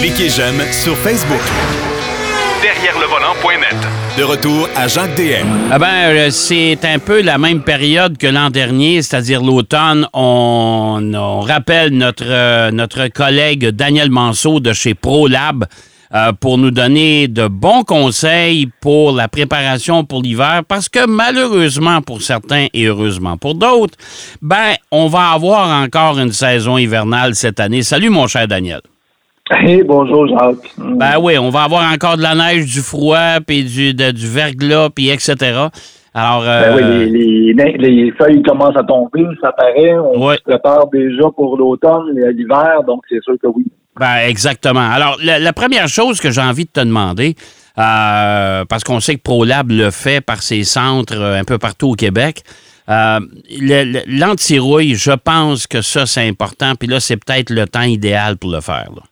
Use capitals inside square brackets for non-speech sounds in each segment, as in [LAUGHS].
Cliquez j'aime sur Facebook. Derrière le volant.net. De retour à Jacques DM. Ah ben, euh, c'est un peu la même période que l'an dernier, c'est-à-dire l'automne. On, on rappelle notre, euh, notre collègue Daniel Manceau de chez ProLab euh, pour nous donner de bons conseils pour la préparation pour l'hiver, parce que malheureusement pour certains et heureusement pour d'autres, ben, on va avoir encore une saison hivernale cette année. Salut mon cher Daniel. Hey, bonjour Jacques. Ben oui, on va avoir encore de la neige, du froid, puis du, de- du verglas, puis etc. Alors, Ben oui, euh, les, les- les feuilles commencent à tomber, ça paraît. On Ouais. se prépare déjà pour l'automne et l'hiver, donc c'est sûr que oui. Ben, exactement. Alors, la, la première chose que j'ai envie de te demander, euh, parce qu'on sait que ProLab le fait par ses centres euh, un peu partout au Québec, euh, le- le- l'antirouille, je pense que ça, c'est important. Puis là, c'est peut-être le temps idéal pour le faire. là.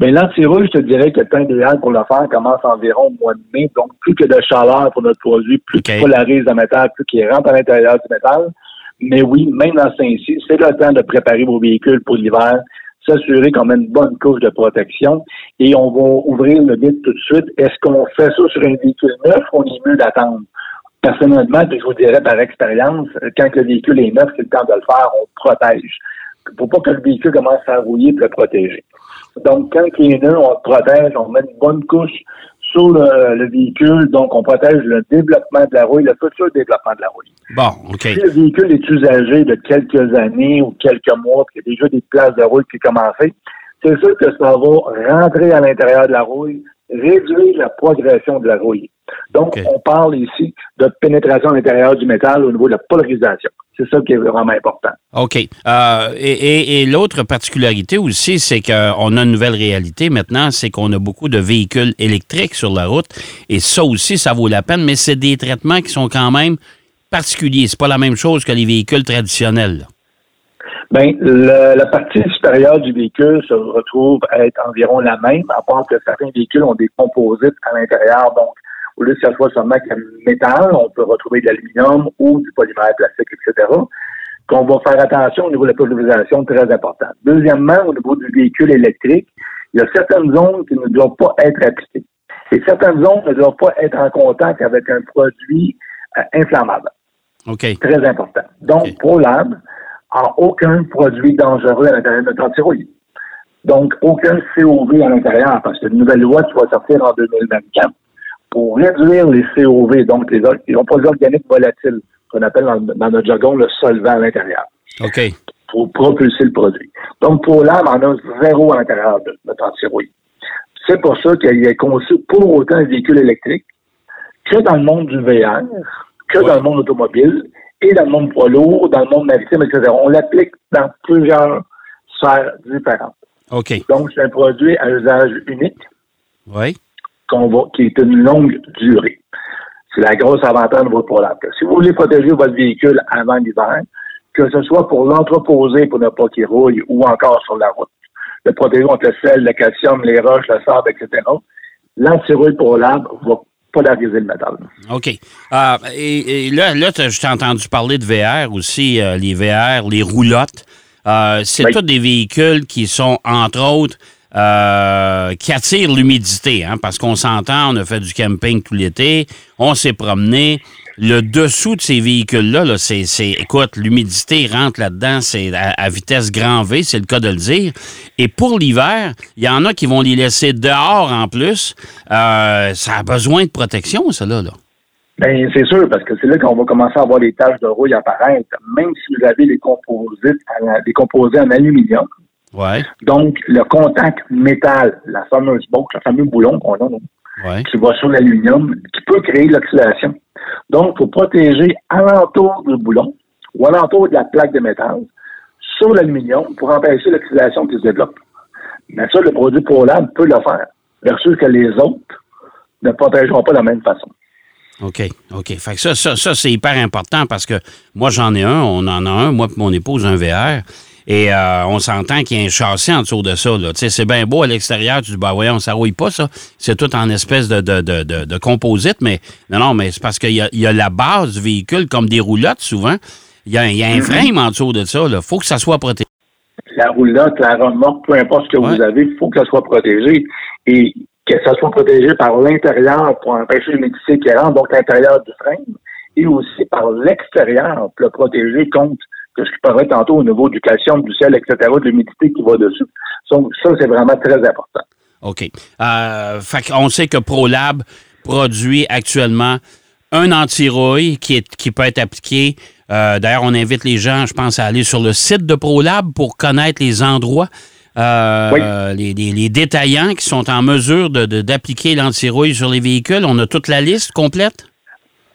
Mais l'antirouille, je te dirais que le temps idéal pour le faire commence environ au mois de mai. Donc, plus que de chaleur pour notre produit, plus qu'il polarise le métal, plus qu'il rentre à l'intérieur du métal. Mais oui, même dans Saint-Cy, c'est le temps de préparer vos véhicules pour l'hiver, s'assurer qu'on met une bonne couche de protection. Et on va ouvrir le mythe tout de suite. Est-ce qu'on fait ça sur un véhicule neuf ou on est mieux d'attendre? Personnellement, puis je vous dirais par expérience, quand le véhicule est neuf, c'est le temps de le faire, on le protège. Pour pas que le véhicule commence à rouiller pour le protéger. Donc, quand il est neuf, on le protège, on met une bonne couche sur le, le véhicule, donc on protège le développement de la rouille, le futur développement de la rouille. Bon, OK. Si le véhicule est usagé de quelques années ou quelques mois, puis qu'il y a déjà des places de rouille qui ont commencé, c'est sûr que ça va rentrer à l'intérieur de la rouille, réduire la progression de la rouille. Donc, on parle ici de pénétration à l'intérieur du métal au niveau de la polarisation. C'est ça qui est vraiment important. OK. Euh, et et- et l'autre particularité aussi, c'est qu'on a une nouvelle réalité maintenant, c'est qu'on a beaucoup de véhicules électriques sur la route. Et ça aussi, ça vaut la peine, mais c'est des traitements qui sont quand même particuliers. C'est pas la même chose que les véhicules traditionnels. là. Ben, le- la partie supérieure du véhicule se retrouve à être environ la même, à part que certains véhicules ont des composites à l'intérieur. Donc, au lieu que ce soit seulement le métal, on peut retrouver de l'aluminium ou du polymère plastique, etc. Qu'on va faire attention au niveau de la polarisation, très important. Deuxièmement, au niveau du véhicule électrique, il y a certaines zones qui ne doivent pas être appliquées. Et certaines zones ne doivent pas être en contact avec un produit euh, inflammable OK. très important. Donc, Ok. ProLab a aucun produit dangereux à l'intérieur de notre antirouille. Donc, aucun COV à l'intérieur, parce que une nouvelle loi qui va sortir en 2024 pour réduire les COV, donc les, les composés organiques volatiles, qu'on appelle dans, dans notre jargon le solvant à l'intérieur, OK. pour propulser le produit. Donc, ProLab en a zéro à l'intérieur de notre antirouille. C'est pour ça qu'il est conçu pour autant un véhicule électrique que dans le monde du VR, que Ouais. dans le monde automobile et dans le monde poids lourd, dans le monde maritime, etc. On l'applique dans plusieurs sphères différentes. OK. Donc, c'est un produit à usage unique Oui. qu'on va, qui est une longue durée. C'est la grosse avantage de votre. Que Si vous voulez protéger votre véhicule avant l'hiver, que ce soit pour l'entreposer pour ne pas qu'il rouille ou encore sur la route, le protéger contre le sel, le calcium, les roches, le sable, etc., l'antirouille ProLab va polariser le métal. OK. Euh, et, et là, là je t'ai entendu parler de VR aussi, euh, les VR, les roulottes. Euh, c'est Oui. tous des véhicules qui sont, entre autres, euh, qui attirent l'humidité, hein, parce qu'on s'entend, on a fait du camping tout l'été, on s'est promené. Le dessous de ces véhicules-là, là, c'est, c'est- écoute, l'humidité rentre là-dedans, c'est à, à vitesse grand V, c'est le cas de le dire. Et pour l'hiver, il y en a qui vont les laisser dehors en plus. Euh, ça a besoin de protection, ça, là. là. Ben, c'est sûr, parce que c'est là qu'on va commencer à avoir des taches de rouille apparaître, même si vous avez les composites, des composés en aluminium. Ouais, Donc, le contact métal, la fameuse boucle, le fameux boulon qu'on a, ouais. qui va sur l'aluminium, qui peut créer l'oxydation. Donc, il faut protéger alentour du boulon ou alentour de la plaque de métal sur l'aluminium pour empêcher l'oxydation qui se développe. Mais ça, le produit ProLab peut le faire, versus que les autres ne protégeront pas de la même façon. OK, OK. Fait que ça, ça, ça c'est hyper important parce que moi, j'en ai un, on en a un, moi et mon épouse, un VR. Et euh, on s'entend qu'il y a un châssis en dessous de ça. C'est bien beau à l'extérieur. Tu dis, bah voyons, ça rouille pas, ça. C'est tout en espèce de, de, de, de, de composite. Mais non, non, mais c'est parce qu'il y a, y a la base du véhicule, comme des roulottes souvent. Il y a, il y a un frame en dessous de ça. Il faut que ça soit protégé. la roulotte, la remorque, peu importe ce que Ouais. vous avez, il faut que ça soit protégé. Et que ça soit protégé par l'intérieur pour empêcher l'humidité qui rentre, donc l'intérieur du frein, et aussi par l'extérieur pour le protéger contre ce qui parlait tantôt au niveau du calcium, du sel, etc., de l'humidité qui va dessus. Donc, ça, c'est vraiment très important. OK. Euh, fait qu'on sait que ProLab produit actuellement un anti-rouille qui, est, qui peut être appliqué. Euh, D'ailleurs, on invite les gens, je pense, à aller sur le site de ProLab pour connaître les endroits, euh, Oui. les, les- les détaillants qui sont en mesure de- de- d'appliquer l'anti-rouille sur les véhicules. On a toute la liste complète?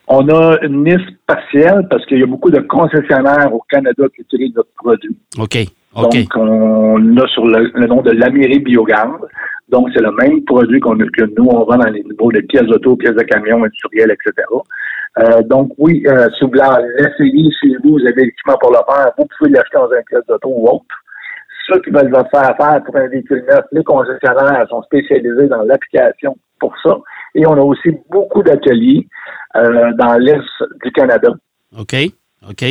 On a une liste partielle parce qu'il y a beaucoup de concessionnaires au Canada qui utilisent notre produit. OK. OK. Donc, on l'a sur le, le nom de l'Amiri Biogarde. Donc, c'est le même produit qu'on que nous, on vend dans les niveaux de pièces d'auto, pièces de camion, industriels, etc. Euh, donc, oui, euh, si vous voulez l'essayer chez vous, vous avez l'équipement pour le faire, vous pouvez l'acheter dans une pièce d'auto ou autre. Ceux qui veulent le faire faire pour un véhicule neuf, les concessionnaires sont spécialisés dans l'application pour ça. Et on a aussi beaucoup d'ateliers euh, dans l'Est du Canada. OK. OK.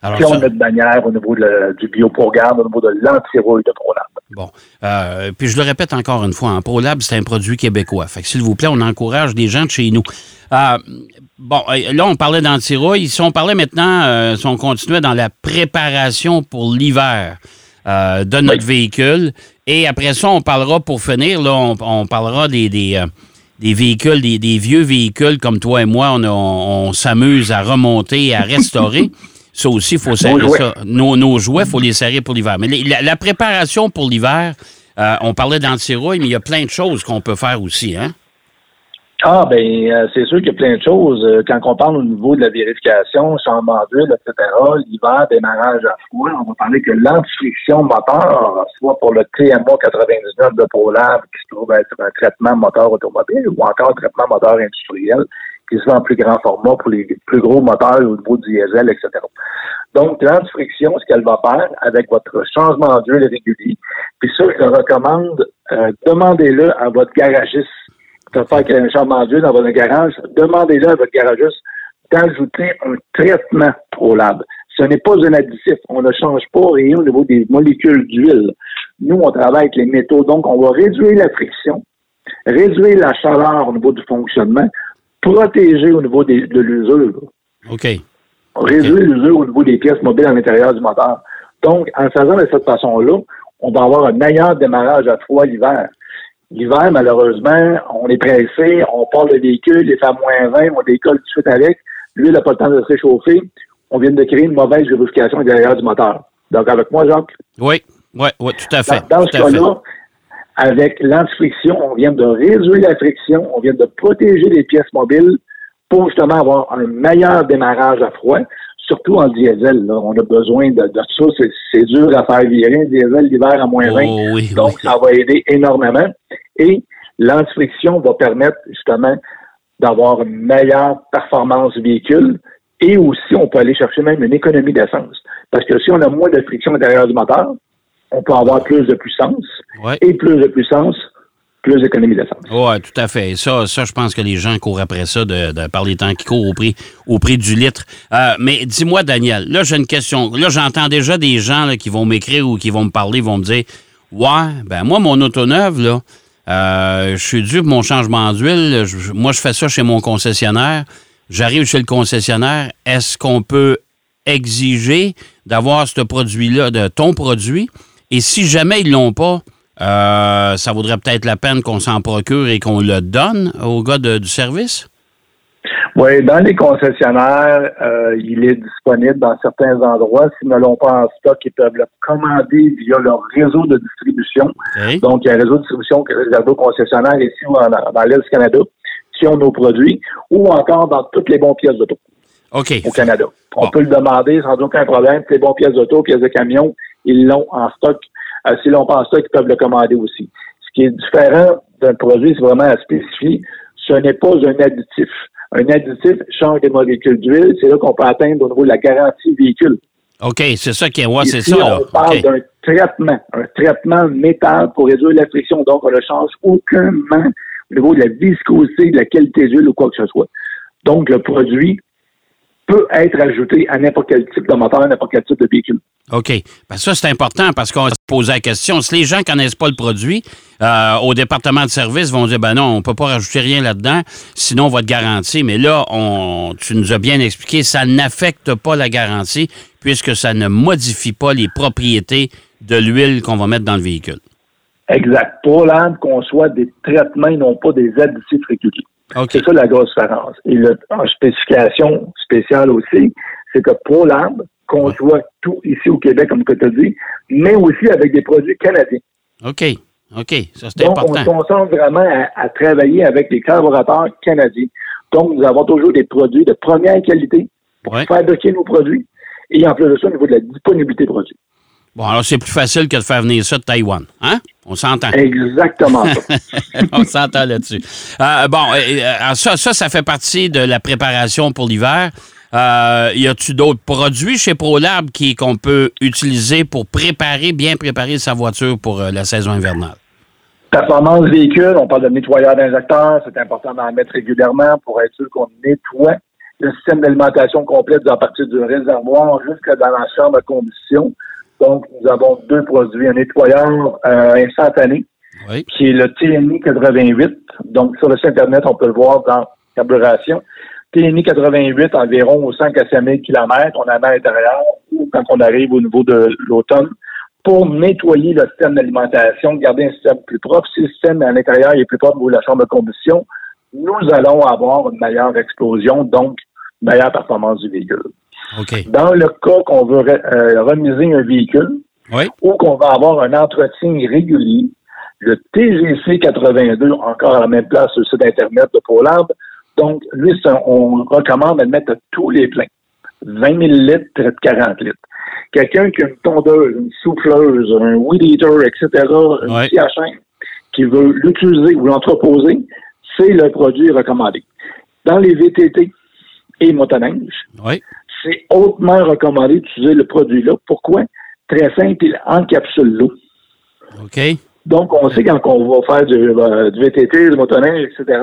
Alors, Puis on ça- a notre bannière au niveau de la- du bioprogramme, au niveau de l'antirouille de ProLab. Bon. Euh, puis je le répète encore une fois, en ProLab, c'est un produit québécois. Fait que s'il vous plaît, on encourage des gens de chez nous. Euh, bon, là, on parlait d'antirouille. Si on parlait maintenant, euh, si on continuait dans la préparation pour l'hiver de notre véhicule, et après ça, on parlera, pour finir, là, on, on parlera des, des, des véhicules, des, des vieux véhicules comme toi et moi, on, on, on s'amuse à remonter et à restaurer. [LAUGHS] Ça aussi, il faut serrer jouets. ça. Nos, nos jouets, il faut les serrer pour l'hiver. Mais les- la, la préparation pour l'hiver, euh, on parlait d'antirouille, mais il y a plein de choses qu'on peut faire aussi, hein? Ah, ben, euh, c'est sûr qu'il y a plein de choses. Euh, Quand on parle au niveau de la vérification, changement d'huile, etc., l'hiver, démarrage à froid, on va parler que l'antifriction moteur, soit pour le TMA 99 de ProLab, qui se trouve être un traitement moteur automobile, ou encore un traitement moteur industriel, qui se fait en plus grand format pour les plus gros moteurs au niveau du diesel, etc. Donc, l'antifriction, ce qu'elle va faire avec votre changement d'huile régulier, puis ça, je le recommande, euh, demandez-le à votre garagiste de faire un changement d'huile dans votre garage, demandez-le à votre garagiste d'ajouter un traitement ProLab. Ce n'est pas un additif. On ne change pas rien au niveau des molécules d'huile. Nous, on travaille avec les métaux, donc on va réduire la friction, réduire la chaleur au niveau du fonctionnement, protéger au niveau des- de l'usure, OK. réduire l'usure au niveau des pièces mobiles à l'intérieur du moteur. Donc, en faisant de cette façon-là, on va avoir un meilleur démarrage à froid l'hiver. L'hiver, malheureusement, on est pressé, on part le véhicule, il fait à moins 20, on décolle tout de suite avec. Lui, il n'a pas le temps de se réchauffer. On vient de créer une mauvaise lubrification l'intérieur du moteur. Donc, avec moi, Jacques, Oui, oui, oui, tout à fait. dans, dans ce cas-là, avec l'antifriction, on vient de réduire la friction, on vient de protéger les pièces mobiles pour justement avoir un meilleur démarrage à froid, surtout en diesel. là. On a besoin de, de ça. C'est- C'est dur à faire virer un diesel l'hiver à moins 20. Oh, oui, Donc, oui. ça va aider énormément. Et l'antifriction va permettre justement d'avoir une meilleure performance du véhicule. Et aussi, on peut aller chercher même une économie d'essence. Parce que si on a moins de friction à l'intérieur du moteur, on peut avoir plus de puissance. Ouais. Et plus de puissance, Oui, tout à fait. Ça, je pense que les gens courent après ça de, par les temps qui courent au prix, au prix du litre. Euh, mais dis-moi, Daniel, là, j'ai une question. Là, j'entends déjà des gens qui vont m'écrire ou qui vont me parler, vont me dire Ouais, ben moi, mon auto neuve, là, euh, je suis dû pour mon changement d'huile. Moi, je fais ça chez mon concessionnaire. J'arrive chez le concessionnaire. Est-ce qu'on peut exiger d'avoir ce produit-là, de ton produit? Et si jamais ils l'ont pas, euh, ça vaudrait peut-être la peine qu'on s'en procure et qu'on le donne au gars de- du service? Oui, dans les concessionnaires, euh, il est disponible dans certains endroits. S'ils ne l'ont pas en stock, ils peuvent le commander via leur réseau de distribution. Donc, il y a un réseau de distribution qui est réservé aux concessionnaires ici ou en- dans l'Est du Canada qui ont nos produits, ou encore dans toutes les bonnes pièces d'auto au Canada. On Bon. peut le demander sans aucun problème. Les bonnes pièces d'auto, pièces de camion, ils l'ont en stock. Euh, S'ils l'ont pas en stock, ils peuvent le commander aussi. Ce qui est différent d'un produit, c'est vraiment à spécifier. Ce n'est pas un additif. Un additif change des molécules d'huile. C'est là qu'on peut atteindre au niveau de la garantie véhicule. OK, c'est ça qui est. Ouais, c'est ça, là. on parle OK. d'un traitement, un traitement métal pour réduire la friction. Donc, on ne change aucunement au niveau de la viscosité, de la qualité d'huile ou quoi que ce soit. Donc, le produit peut être ajouté à n'importe quel type de moteur, n'importe quel type de véhicule. OK. Ben ça, c'est important parce qu'on se pose la question. Si les gens ne connaissent pas le produit, euh, au département de service vont dire ben non, on ne peut pas rajouter rien là-dedans, sinon votre garantie. Mais là, on, tu nous as bien expliqué, ça n'affecte pas la garantie puisque ça ne modifie pas les propriétés de l'huile qu'on va mettre dans le véhicule. Exact. Pour l'âme, qu'on soit des traitements et non pas des additifs réguliers. C'est ça la grosse différence. Et le, en spécification spéciale aussi, c'est que ProLab conçoit tout ici au Québec, comme tu as dit, mais aussi avec des produits canadiens. OK. OK. Ça, c'est important. Donc, on se concentre vraiment à, travailler avec des collaborateurs canadiens. Donc, nous avons toujours des produits de première qualité pour fabriquer nos produits. Et en plus de ça, au niveau de la disponibilité des produits. Bon, alors c'est plus facile que de faire venir ça de Taïwan. Hein? On s'entend. Exactement ça. [LAUGHS] On s'entend là-dessus. Euh, bon, euh, ça, ça, ça fait partie de la préparation pour l'hiver. Euh, y a-tu d'autres produits chez ProLab qui, qu'on peut utiliser pour préparer, bien préparer sa voiture pour la saison hivernale? Performance véhicule, on parle de nettoyeur d'injecteurs, c'est important d'en mettre régulièrement pour être sûr qu'on nettoie le système d'alimentation complet à partir du réservoir jusqu'à dans la chambre de combustion. Donc, nous avons deux produits, un nettoyeur euh, instantané, qui est le TNI 88. Donc, sur le site Internet, on peut le voir dans carburation. TNI 88, environ 5 à 5 000 km, on a à l'intérieur, ou quand on arrive au niveau de l'automne, pour nettoyer le système d'alimentation, garder un système plus propre. Si le système à l'intérieur est plus propre ou la chambre de combustion, nous allons avoir une meilleure explosion, donc une meilleure performance du véhicule. Dans le cas qu'on veut euh, remiser un véhicule ou qu'on va avoir un entretien régulier, le TGC 82, encore à la même place sur le site Internet de ProLab, donc, lui, on recommande de mettre tous les pleins. 20 000 litres, 40 litres. Quelqu'un qui a une tondeuse, une souffleuse, un weed eater, etc., un petit qui veut l'utiliser ou l'entreposer, c'est le produit recommandé. Dans les VTT et motoneige, c'est hautement recommandé d'utiliser le produit-là. Pourquoi? Très simple, il encapsule l'eau. OK. Donc, on sait quand on va faire du, euh, VTT, du motoneige, etc.,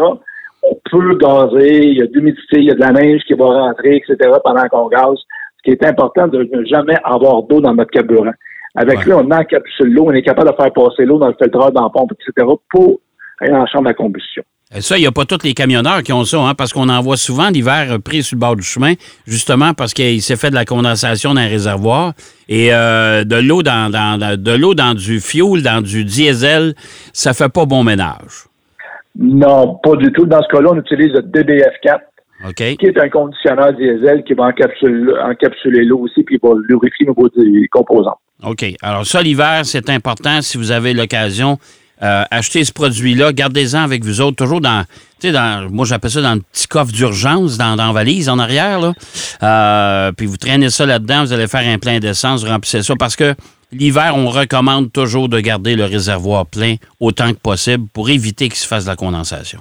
on peut gazer, il y a de l'humidité, il y a de la neige qui va rentrer, etc., pendant qu'on gaze. Ce qui est important de ne jamais avoir d'eau dans notre carburant. Avec lui, on encapsule l'eau, on est capable de faire passer l'eau dans le filtreur, dans la pompe, etc., pour aller en chambre à combustion. Ça, il n'y a pas tous les camionneurs qui ont ça, hein, parce qu'on en voit souvent l'hiver pris sur le bord du chemin, justement parce qu'il s'est fait de la condensation dans un réservoir. Et euh, de l'eau dans, de l'eau dans du fuel, dans du diesel, ça fait pas bon ménage. Non, pas du tout. Dans ce cas-là, on utilise le DBF4, qui est un conditionneur diesel qui va encapsuler, l'eau aussi, puis va lubrifier nos composants. OK. Alors ça, l'hiver, c'est important si vous avez l'occasion euh, achetez ce produit-là, gardez-en avec vous autres, toujours dans, tu sais, dans, moi j'appelle ça dans le petit coffre d'urgence, dans, dans la valise en arrière, là. Euh, puis vous traînez ça là-dedans, vous allez faire un plein d'essence, vous remplissez ça, parce que l'hiver, on recommande toujours de garder le réservoir plein autant que possible pour éviter qu'il se fasse de la condensation.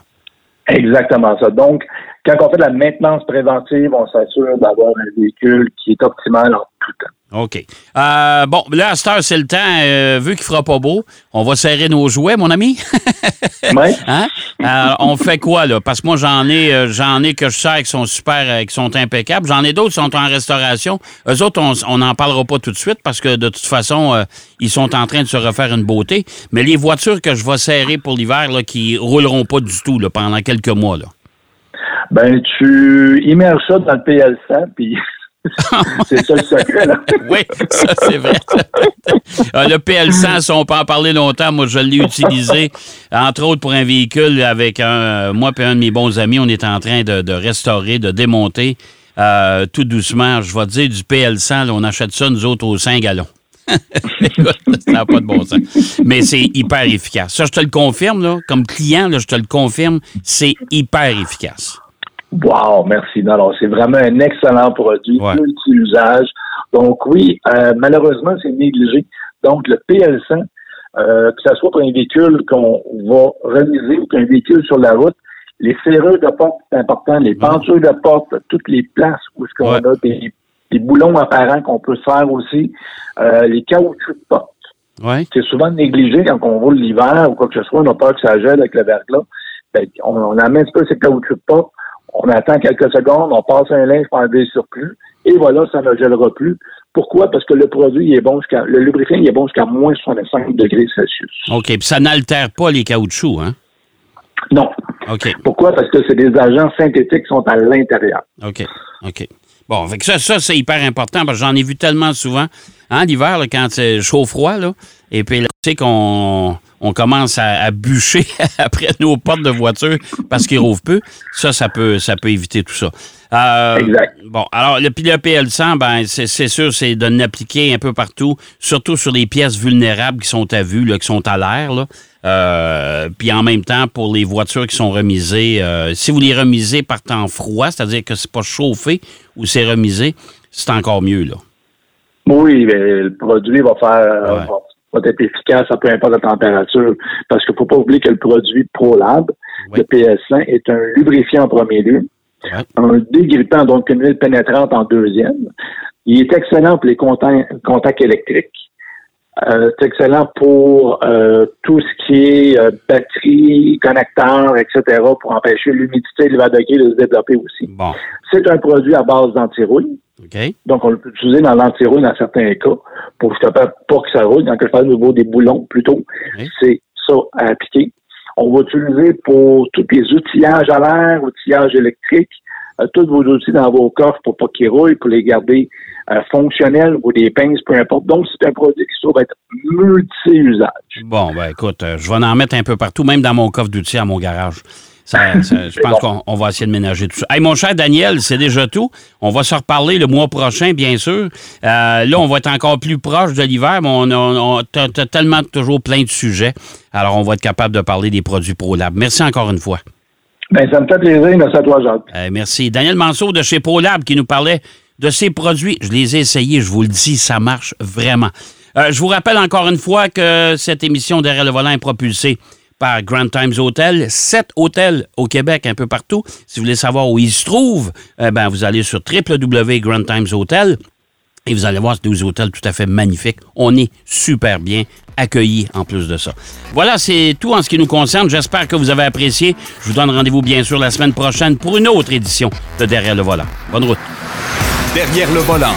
Exactement ça. Donc, quand on fait de la maintenance préventive, on s'assure d'avoir un véhicule qui est optimal en tout temps. OK. Euh, bon, là, à cette heure, c'est le temps. Euh, vu qu'il fera pas beau, on va serrer nos jouets, mon ami. [LAUGHS] oui. Hein? Euh, on fait quoi, là? Parce que moi, j'en ai, j'en ai que je sais qui sont super, qui sont impeccables. J'en ai d'autres qui sont en restauration. Eux autres, on n'en parlera pas tout de suite parce que de toute façon, ils sont en train de se refaire une beauté. Mais les voitures que je vais serrer pour l'hiver, là, qui rouleront pas du tout là, pendant quelques mois, là. Ben, tu immerges ça dans le PL100, puis [LAUGHS] c'est ça le secret, là. [LAUGHS] oui, ça, c'est vrai. [LAUGHS] Ah, le PL100, on peut en parler longtemps. Moi, je l'ai utilisé, entre autres, pour un véhicule avec un. Moi et un de mes bons amis, on est en train de, restaurer, de démonter euh, tout doucement. Je vais te dire, du PL100, on achète ça, nous autres, aux 5 gallons. ça n'a pas de bon sens. Mais c'est hyper efficace. Ça, je te le confirme, là. Comme client, là, je te le confirme, c'est hyper efficace. Wow, merci. Non, c'est vraiment un excellent produit, multi-usage. Donc oui, euh, malheureusement, c'est négligé. Donc le PL100, euh, que ce soit pour un véhicule qu'on va remiser ou qu'un véhicule sur la route, les serrures de porte, c'est important, les pentures de porte, toutes les places où ce qu'on a des, boulons apparents qu'on peut faire aussi, euh, les caoutchoucs de porte. C'est souvent négligé quand on roule l'hiver ou quoi que ce soit, on a peur que ça gèle avec le verglas. Ben, on, on amène un peu ces caoutchoucs de porte On attend quelques secondes, on passe un linge pour enlever le surplus, et voilà, ça ne gèlera plus. Pourquoi? Parce que le produit il est bon jusqu'à. Le lubrifiant il est bon jusqu'à moins 65 degrés Celsius. OK. Puis ça n'altère pas les caoutchoucs, hein? Non. OK. Pourquoi? Parce que c'est des agents synthétiques qui sont à l'intérieur. OK. OK. Bon, fait que ça, ça c'est hyper important parce que j'en ai vu tellement souvent. Hein, l'hiver, là, quand c'est chaud-froid, là, et puis là, tu sais qu'on on commence à, à bûcher [LAUGHS] après nos portes de voiture parce qu'ils rouvrent peu. Ça, ça peut, ça peut éviter tout ça. Euh, Exact. Bon, alors, le, puis le PL100, ben, c'est c'est sûr, c'est de l'appliquer un peu partout, surtout sur les pièces vulnérables qui sont à vue, là, qui sont à l'air. là. Euh, puis en même temps, pour les voitures qui sont remisées, euh, si vous les remisez par temps froid, c'est-à-dire que c'est pas chauffé ou c'est remisé, c'est encore mieux, là. Oui, mais le produit va faire Ouais. va, va être efficace à peu importe la température. Parce qu'il ne faut pas oublier que le produit ProLab, Oui. le PS1, est un lubrifiant en premier lieu, Ouais. un dégrippant, donc une huile pénétrante en deuxième. Il est excellent pour les contacts, contacts électriques. Euh, c'est excellent pour euh, tout ce qui est euh, batterie, connecteur, etc., pour empêcher l'humidité et le degré de se développer aussi. Bon, C'est un produit à base d'antirouille. OK. Donc, on peut utiliser dans l'antirouille dans certains cas pour justement pas que ça roule. Quand je parle au niveau des boulons, plutôt, c'est ça à appliquer. On va utiliser pour tous les outillages à l'air, outillages électriques, tous vos outils dans vos coffres pour pas qu'ils roulent, pour les garder euh, fonctionnels ou des pinces, peu importe. Donc, c'est un produit qui se trouve être multi-usage. Bon, ben écoute, euh, je vais en mettre un peu partout, même dans mon coffre d'outils à mon garage. Ça- [LAUGHS] ça- je pense qu'on on va essayer de ménager tout ça. Hey, mon cher Daniel, c'est déjà tout. On va se reparler le mois prochain, bien sûr. Euh, là, on va être encore plus proche de l'hiver, mais on, a- on- t'as tellement toujours plein de sujets. Alors, on va être capable de parler des produits ProLab. Merci encore une fois. Ben, ça me fait plaisir. Merci à toi. Euh, merci. Daniel Manceau de chez ProLab qui nous parlait de ses produits. Je les ai essayés, je vous le dis, ça marche vraiment. Euh, je vous rappelle encore une fois que cette émission Derrière le volant est propulsée par Grand Times Hotel. Sept hôtels au Québec, un peu partout. Si vous voulez savoir où ils se trouvent, eh ben, vous allez sur www.grandtimeshotel. Et vous allez voir, c'est des hôtels tout à fait magnifiques. On est super bien accueillis en plus de ça. Voilà, c'est tout en ce qui nous concerne. J'espère que vous avez apprécié. Je vous donne rendez-vous bien sûr la semaine prochaine pour une autre édition de Derrière le volant. Bonne route. Derrière le volant.